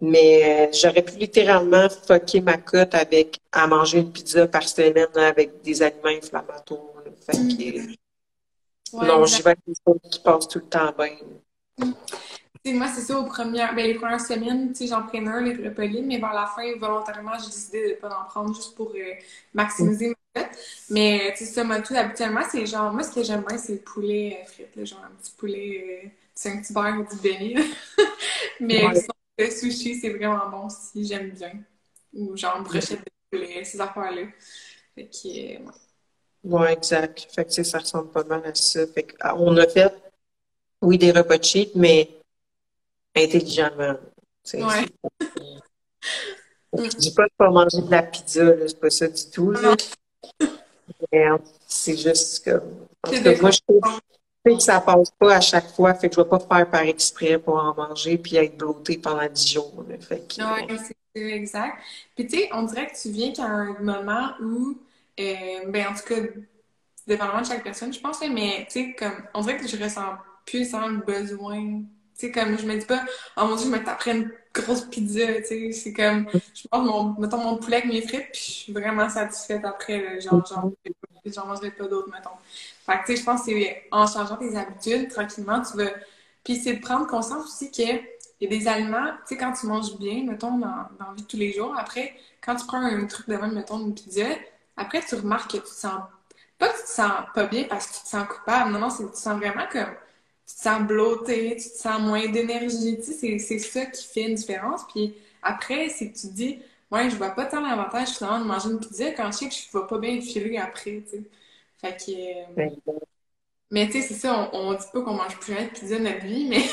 S2: Mais euh, j'aurais pu littéralement fucker ma cote avec à manger une pizza par semaine là, avec des aliments inflammatoires. là. Fait que,
S3: Ouais,
S2: non, j'y vais avec des choses qui passent tout le temps bien.
S3: Tu moi, c'est ça, aux premières, ben, les premières semaines, tu j'en prenais un, les libres, mais vers la fin, volontairement, j'ai décidé de pas en prendre juste pour euh, maximiser ma fête. Mais, tu sais, ça, moi, tout, habituellement, c'est genre, moi, ce que j'aime bien, c'est le poulet euh, frites, là, genre un petit poulet, euh, c'est un petit beurre ou du béni. Mais
S2: Ouais.
S3: le sushi, c'est vraiment bon aussi, j'aime bien. Ou genre, brochette de poulet, ces affaires-là. Fait que, euh, ouais.
S2: Ouais, exact. Fait que, tu ça ressemble pas mal à ça. Fait que, ah, on a fait, oui, des repas cheap, mais intelligemment.
S3: Ouais.
S2: Je dis pas de pas manger de la pizza, c'est pas ça du tout, là. Mais, euh, c'est juste que, moi, je sais que ça passe pas à chaque fois, fait que je vais pas faire par exprès pour en manger puis être blottée pendant 10 jours, là. Fait que,
S3: Ouais, c'est exact. Puis tu sais, on dirait que tu viens qu'à un moment où, euh, ben en tout cas, dépendamment de chaque personne, je pense, mais tu sais, comme, on dirait que je ressens plus nécessairement le besoin. Tu sais, comme, je me dis pas, oh mon Dieu, je me taperais une grosse pizza, tu sais, c'est comme, je mange mon, mettons mon poulet avec mes frites, puis je suis vraiment satisfaite après, là, genre, genre, j'en mangerai pas d'autres, mettons. Fait que tu sais, je pense que c'est en changeant tes habitudes, tranquillement, tu vas, puis c'est de prendre conscience aussi que il y a des aliments, tu sais, quand tu manges bien, mettons, dans, dans la vie de tous les jours, après, quand tu prends un truc de même, mettons, une pizza, après, tu remarques que tu te sens, pas que tu te sens pas bien parce que tu te sens coupable, non, non, c'est que tu te sens vraiment comme, tu te sens bloqué, tu te sens moins d'énergie, tu sais, c'est, ça qui fait une différence. Puis après, c'est que tu te dis, ouais, je vois pas tant l'avantage finalement de manger une pizza quand je sais que je vais pas bien filer après, tu sais. Fait que, euh, mais tu sais, c'est ça, on, on dit pas qu'on mange plus rien de pizza notre vie, mais,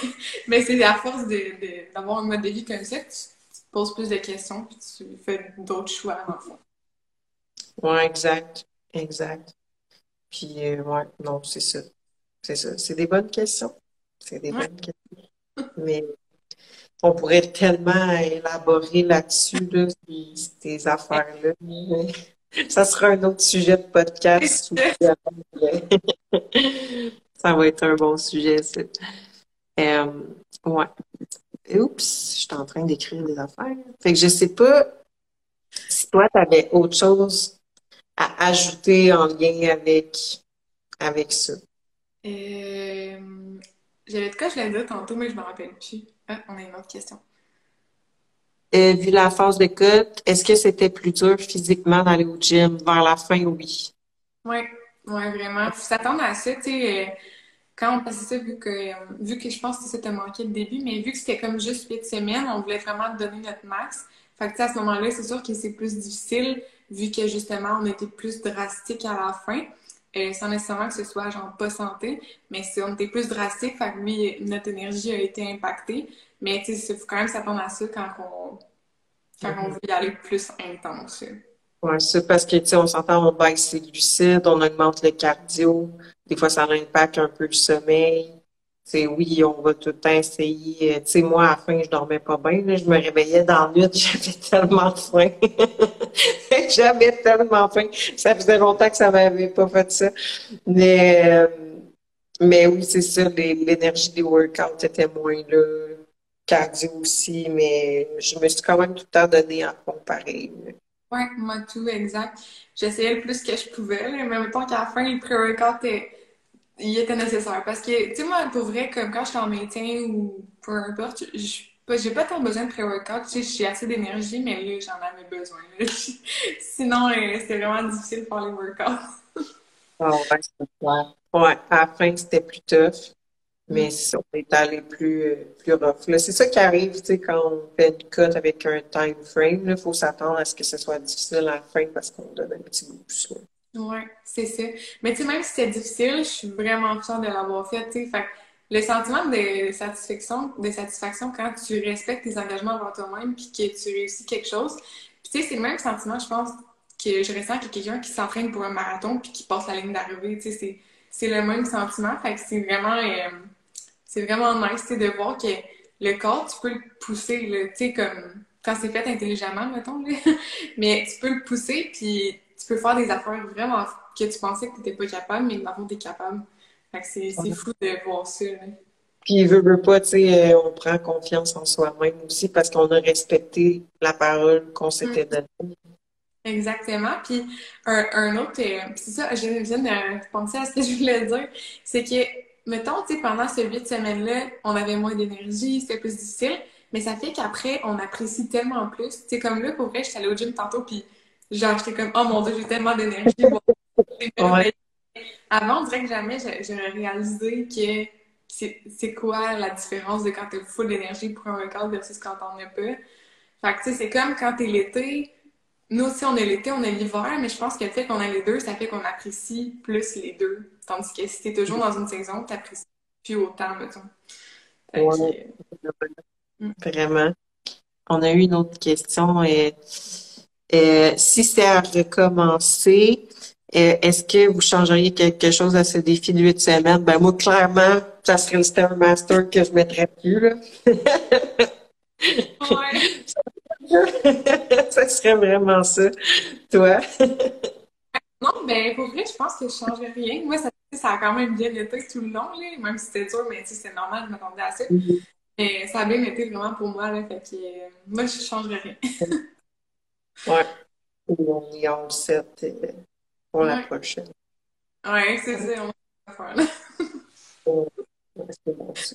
S3: mais c'est à force de, de- d'avoir un mode de vie comme ça que tu, tu te poses plus de questions puis tu fais d'autres choix, le fond.
S2: Ouais, exact. Exact. Puis, euh, ouais, non, c'est ça. C'est ça. C'est des bonnes questions. C'est des
S3: Ouais.
S2: bonnes questions. Mais on pourrait tellement élaborer là-dessus, là, ces, affaires-là. Ça sera un autre sujet de podcast. Ça va être un bon sujet, ça. Euh, ouais. Oups, je suis en train d'écrire des affaires. Fait que je sais pas si toi, tu avais autre chose à ajouter en lien avec, avec ça.
S3: Euh, j'avais de quoi je l'ai dit tantôt, mais je me rappelle plus. Ah, on a une autre question.
S2: Vu la phase de cote, est-ce que c'était plus dur physiquement d'aller au gym? Vers la fin, oui.
S3: Ouais, ouais, vraiment. Faut s'attendre à ça, tu sais. euh, quand on passait ça, vu que, euh, vu que je pense que ça t'a manqué le début, mais vu que c'était comme juste huit semaines, on voulait vraiment donner notre max. Fait que, tu sais, à ce moment-là, c'est sûr que c'est plus difficile, vu que justement, on était plus drastique à la fin. Euh, sans nécessairement que ce soit genre pas santé, mais c'est, on était plus drastique, fait que oui, notre énergie a été impactée. Mais tu sais, il faut quand même s'attendre à ça quand on, quand on veut y aller plus intense.
S2: Ouais, c'est parce que, tu sais, on s'entend, on baisse les glucides, on augmente le cardio. Des fois, ça impacte un peu le sommeil. Sais, oui, on va tout le temps essayer. Tu sais, moi, à la fin, je dormais pas bien. Je me réveillais dans la nuit, j'avais tellement faim. j'avais tellement faim. Ça faisait longtemps que ça m'avait pas fait ça. Mais, euh, mais oui, c'est ça, l'énergie des workouts était moins là. Cardio aussi, mais je me suis quand même tout le temps donné fond pareil.
S3: Oui, moi tout, exact. J'essayais le plus que je pouvais, mais en temps qu'à la fin, le pré-workout il était nécessaire. Parce que, tu sais, moi, pour vrai, comme quand je suis en maintien ou peu importe, j'ai pas tant besoin de pré-workout. Tu sais, j'ai assez d'énergie, mais là, j'en avais besoin. Sinon, euh, c'était vraiment difficile de faire les workouts.
S2: oh, ouais, c'est clair. Ouais, à la fin, c'était plus tough. Mais mm. on est allé plus, euh, plus rough. C'est ça qui arrive, tu sais, quand on fait une cut avec un time frame. Il faut s'attendre à ce que ce soit difficile à la fin parce qu'on donne un petit boost.
S3: Oui, c'est ça. Mais tu sais, même si c'était difficile, je suis vraiment fière de l'avoir fait, tu sais. Fait le sentiment de satisfaction, de satisfaction quand tu respectes tes engagements envers toi-même puis que tu réussis quelque chose. Puis tu sais, c'est le même sentiment, je pense, que je ressens que quelqu'un qui s'entraîne pour un marathon puis qui passe la ligne d'arrivée. Tu sais, c'est le même sentiment. Fait que c'est vraiment, euh, c'est vraiment nice, de voir que le corps, tu peux le pousser, tu sais, comme quand c'est fait intelligemment, mettons, mais tu peux le pousser puis tu peux faire des affaires vraiment que tu pensais que tu n'étais pas capable, mais que tu es capable. Fait que c'est fou de voir ça.
S2: Puis, il veut, veut pas, tu sais, euh, on prend confiance en soi-même aussi parce qu'on a respecté la parole qu'on s'était mm. donnée.
S3: Exactement. Puis, un, un autre, euh, c'est ça, je viens de penser à ce que je voulais dire, c'est que, mettons, tu sais, pendant ces huit semaines-là, on avait moins d'énergie, c'était plus difficile, mais ça fait qu'après, on apprécie tellement plus. Tu sais, comme là, pour vrai, j'étais allée au gym tantôt, puis Genre, j'étais comme, oh mon dieu, j'ai tellement d'énergie. Avant, on dirait que jamais j'aurais réalisé que c'est quoi la différence de quand t'as full d'énergie pour un record versus quand t'en as pas. Fait que, tu sais, c'est comme quand t'es l'été. Nous aussi, on est l'été, on est l'hiver, mais je pense que le fait qu'on a les deux, ça fait qu'on apprécie plus les deux. Tandis que si t'es toujours dans une saison, t'apprécies plus autant, mettons.
S2: Vraiment. On a eu une autre question. Et euh, si c'est à recommencer, euh, est-ce que vous changeriez quelque chose à ce défi de huit semaines? Ben moi, clairement, ça serait le Stairmaster que je ne mettrais plus. Là. ça serait vraiment ça. Toi?
S3: non, ben pour vrai, je pense que je ne changerais rien. Moi, ça, ça a quand même bien été tout le long, là, même si c'était dur, mais c'est normal, je m'attendais à ça. Mm-hmm. Mais ça a bien été vraiment pour moi, là, fait que euh, moi, je ne changerais rien.
S2: Ouais. On y a 7 pour la prochaine.
S3: Ouais, c'est ça, on va faire là.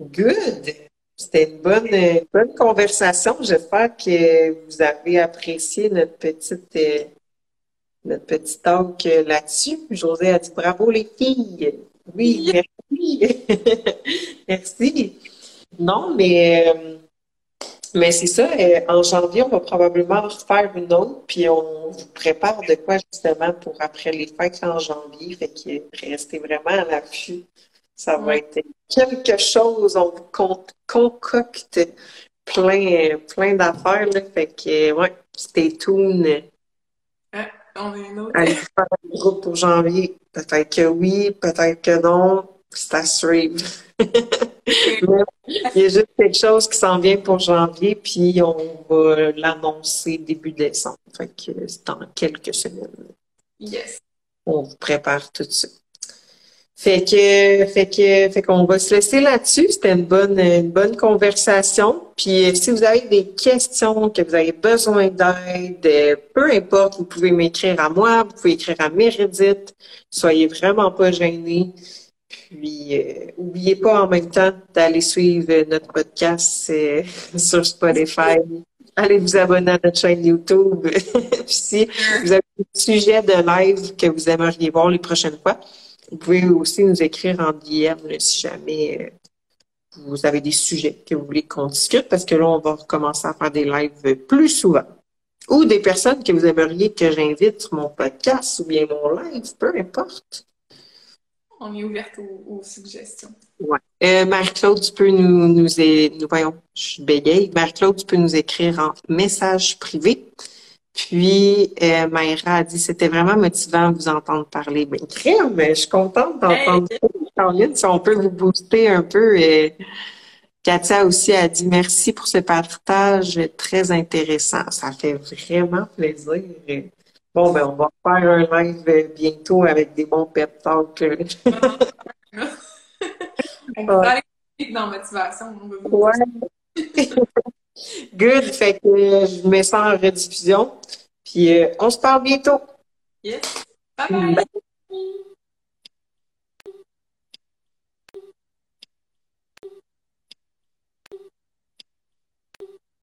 S2: Good! C'était une bonne, bonne conversation. J'espère que vous avez apprécié notre petite, euh, notre petit talk là-dessus. José a dit bravo les filles. Oui, merci. merci. Non, mais euh, mais c'est ça, euh, en janvier, on va probablement refaire une autre, puis on vous prépare de quoi justement pour après les fêtes en janvier. Fait que restez vraiment à l'affût. Ça va être quelque chose, on vous concocte plein, plein d'affaires. Fait que, ouais, stay tuned.
S3: Ah, on a une autre.
S2: Allez faire un groupe pour janvier. Peut-être que oui, peut-être que non. C'est à suivre. Il y a juste quelque chose qui s'en vient pour janvier, puis on va l'annoncer début décembre. Fait que c'est dans quelques semaines.
S3: Yes.
S2: On vous prépare tout ça. Fait que, fait que, fait qu'on va se laisser là-dessus. C'était une bonne, une bonne conversation. Puis, si vous avez des questions, que vous avez besoin d'aide, peu importe, vous pouvez m'écrire à moi, vous pouvez écrire à Meredith. Soyez vraiment pas gênés. Puis, euh, n'oubliez pas en même temps d'aller suivre notre podcast euh, sur Spotify. Allez vous abonner à notre chaîne YouTube. si vous avez des sujets de live que vous aimeriez voir les prochaines fois, vous pouvez aussi nous écrire en DM si jamais euh, vous avez des sujets que vous voulez qu'on discute, parce que là, on va recommencer à faire des lives plus souvent. Ou des personnes que vous aimeriez que j'invite sur mon podcast ou bien mon live, peu importe
S3: on est ouverte aux, suggestions.
S2: Ouais. Euh, Marie-Claude, tu peux nous, nous, nous, voyons, je bégaye. Marie-Claude, tu peux nous écrire en message privé. Puis, euh, Maïra a dit, c'était vraiment motivant de vous entendre parler. Ben, crème, je suis contente d'entendre ça. Caroline, si on peut vous booster un peu. Et Katia aussi a dit merci pour ce partage très intéressant. Ça fait vraiment plaisir. Bon, ben, on va faire un live bientôt avec des bons pep talks.
S3: on va aller dans motivation.
S2: Ouais. Good. Fait que je mets ça en rediffusion. Puis euh, on se parle bientôt.
S3: Yes. Bye bye.